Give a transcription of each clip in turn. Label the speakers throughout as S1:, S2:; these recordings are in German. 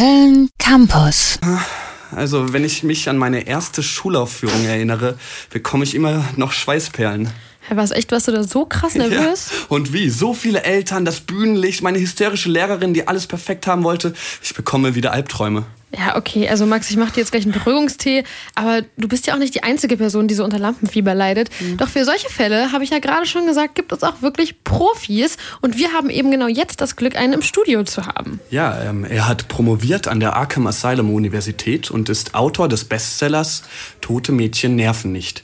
S1: Köln Campus.
S2: Also, wenn ich mich an meine erste Schulaufführung erinnere, bekomme ich immer noch Schweißperlen.
S3: Was echt, warst du da so krass nervös?
S2: Ja. Und wie? So viele Eltern, das Bühnenlicht, meine hysterische Lehrerin, die alles perfekt haben wollte. Ich bekomme wieder Albträume.
S3: Ja, okay, also Max, ich mache dir jetzt gleich einen Beruhigungstee, aber du bist ja auch nicht die einzige Person, die so unter Lampenfieber leidet. Mhm. Doch für solche Fälle, habe ich ja gerade schon gesagt, gibt es auch wirklich Profis und wir haben eben genau jetzt das Glück, einen im Studio zu haben.
S2: Ja, ähm, er hat promoviert an der Arkham Asylum Universität und ist Autor des Bestsellers Tote Mädchen nerven nicht.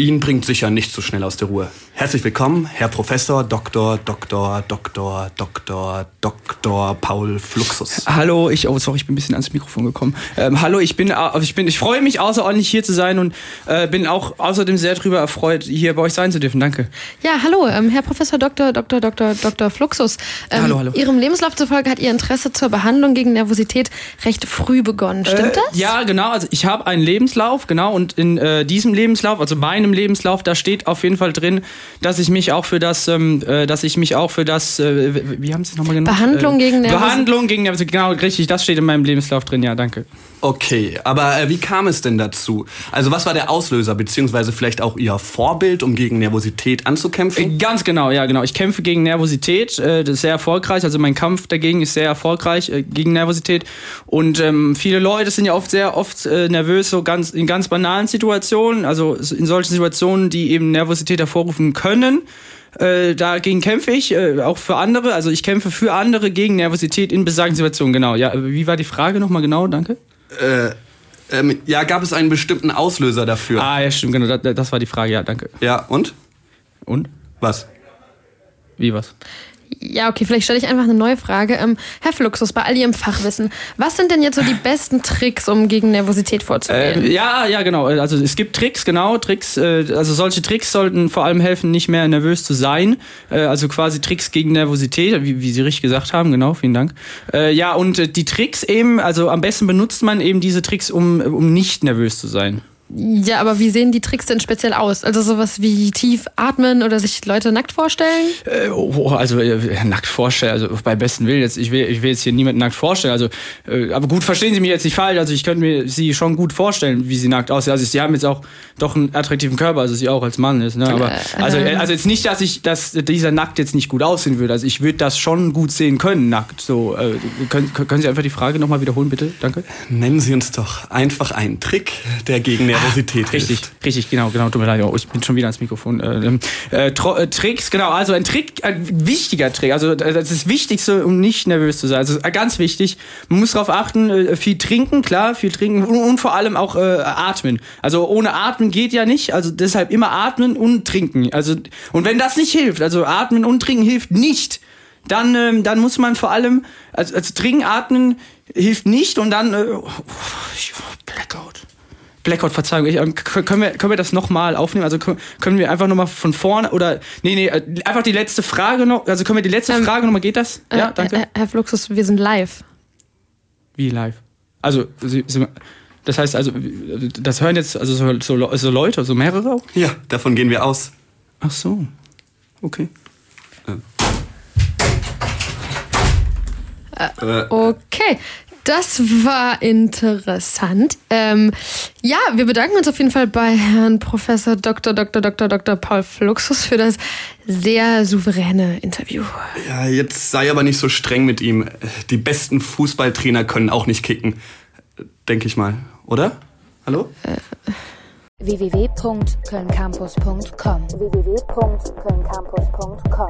S2: Ihn bringt sicher nicht so schnell aus der Ruhe. Herzlich willkommen, Herr Professor Dr. Dr. Dr. Dr. Dr. Paul Fluxus.
S4: Hallo, ich oh sorry, ich bin ein bisschen ans Mikrofon gekommen. Ähm, hallo, ich bin ich bin ich freue mich außerordentlich hier zu sein und äh, bin auch außerdem sehr darüber erfreut hier bei euch sein zu dürfen. Danke.
S3: Ja, hallo, ähm, Herr Professor Dr. Dr. Dr. Dr. Fluxus. Ähm, hallo, hallo. Ihrem Lebenslauf zufolge hat Ihr Interesse zur Behandlung gegen Nervosität recht früh begonnen. Stimmt äh, das?
S4: Ja, genau. Also ich habe einen Lebenslauf, genau, und in äh, diesem Lebenslauf, also meinem Lebenslauf, da steht auf jeden Fall drin, dass ich mich auch für das, ähm, äh, dass ich mich auch für das, äh, wie haben Sie es nochmal genannt?
S3: Behandlung gegen
S4: Nervosität. Behandlung gegen Nervosität, genau, richtig, das steht in meinem Lebenslauf drin, ja, danke.
S2: Okay, aber äh, wie kam es denn dazu? Also was war der Auslöser, beziehungsweise vielleicht auch Ihr Vorbild, um gegen Nervosität anzukämpfen?
S4: Äh, ganz genau, ja genau. Ich kämpfe gegen Nervosität, äh, das ist sehr erfolgreich. Also mein Kampf dagegen ist sehr erfolgreich äh, gegen Nervosität. Und ähm, viele Leute sind ja oft sehr oft äh, nervös, so ganz in ganz banalen Situationen, also in solchen Situationen, die eben Nervosität hervorrufen können. Äh, dagegen kämpfe ich, äh, auch für andere. Also ich kämpfe für andere gegen Nervosität in besagten Situationen, genau. Ja, wie war die Frage nochmal genau? Danke.
S2: Äh, ähm, ja, gab es einen bestimmten Auslöser dafür?
S4: Ah, ja, stimmt, genau, das, das war die Frage, ja, danke.
S2: Ja, und?
S4: Und?
S2: Was?
S4: Wie was?
S3: Ja, okay, vielleicht stelle ich einfach eine neue Frage. Ähm, Herr Fluxus, bei all Ihrem Fachwissen, was sind denn jetzt so die besten Tricks, um gegen Nervosität vorzugehen?
S4: Äh, ja, ja, genau. Also es gibt Tricks, genau, Tricks. Äh, also solche Tricks sollten vor allem helfen, nicht mehr nervös zu sein. Äh, also quasi Tricks gegen Nervosität, wie, wie Sie richtig gesagt haben, genau, vielen Dank. Äh, ja, und äh, die Tricks eben, also am besten benutzt man eben diese Tricks, um, um nicht nervös zu sein.
S3: Ja, aber wie sehen die Tricks denn speziell aus? Also sowas wie tief atmen oder sich Leute nackt vorstellen?
S4: Äh, oh, also äh, nackt vorstellen, also bei besten Willen jetzt, ich will, ich will jetzt hier niemanden nackt vorstellen. Also, äh, aber gut, verstehen Sie mich jetzt nicht falsch. Also ich könnte mir sie schon gut vorstellen, wie sie nackt aussehen. Also sie haben jetzt auch doch einen attraktiven Körper, also sie auch als Mann ist. Ne? Aber äh, also, äh, also jetzt nicht, dass ich, dass dieser nackt jetzt nicht gut aussehen würde. Also ich würde das schon gut sehen können, nackt. So, äh, können, können Sie einfach die Frage nochmal wiederholen, bitte? Danke.
S2: Nennen Sie uns doch einfach einen Trick, der gegen Nervosität
S4: Richtig,
S2: hilft.
S4: richtig, genau, genau. Tut mir leid, oh, ich bin schon wieder ans Mikrofon. Äh, äh, Tricks, genau, also ein Trick, ein wichtiger Trick. Also das ist das Wichtigste, um nicht nervös zu sein. Also ganz wichtig. Man muss darauf achten, viel trinken, klar, viel trinken und, und vor allem auch äh, atmen. Also ohne Atmen geht ja nicht. Also deshalb immer atmen und trinken. Also und wenn das nicht hilft, also atmen und trinken hilft nicht, dann ähm, dann muss man vor allem also, also trinken, atmen hilft nicht und dann äh, oh, Blackout. Blackout, Verzeihung, ich, ähm, können, wir, können wir das nochmal aufnehmen? Also können wir einfach nochmal von vorne oder nee, nee, äh, einfach die letzte Frage noch, also können wir die letzte ähm, Frage nochmal, geht das?
S3: Äh, ja, danke. Herr Fluxus, wir sind live.
S4: Wie live? Also, Sie, Sie, das heißt also, das hören jetzt also so, so, so Leute, so mehrere auch?
S2: Ja, davon gehen wir aus.
S4: Ach so, okay.
S3: Äh, okay, das war interessant. Ähm, ja, wir bedanken uns auf jeden Fall bei Herrn Professor Dr. Dr. Dr. Dr. Paul Fluxus für das sehr souveräne Interview.
S2: Ja, jetzt sei aber nicht so streng mit ihm. Die besten Fußballtrainer können auch nicht kicken. Denke ich mal, oder? Hallo? Äh
S1: www.kölncampus.com www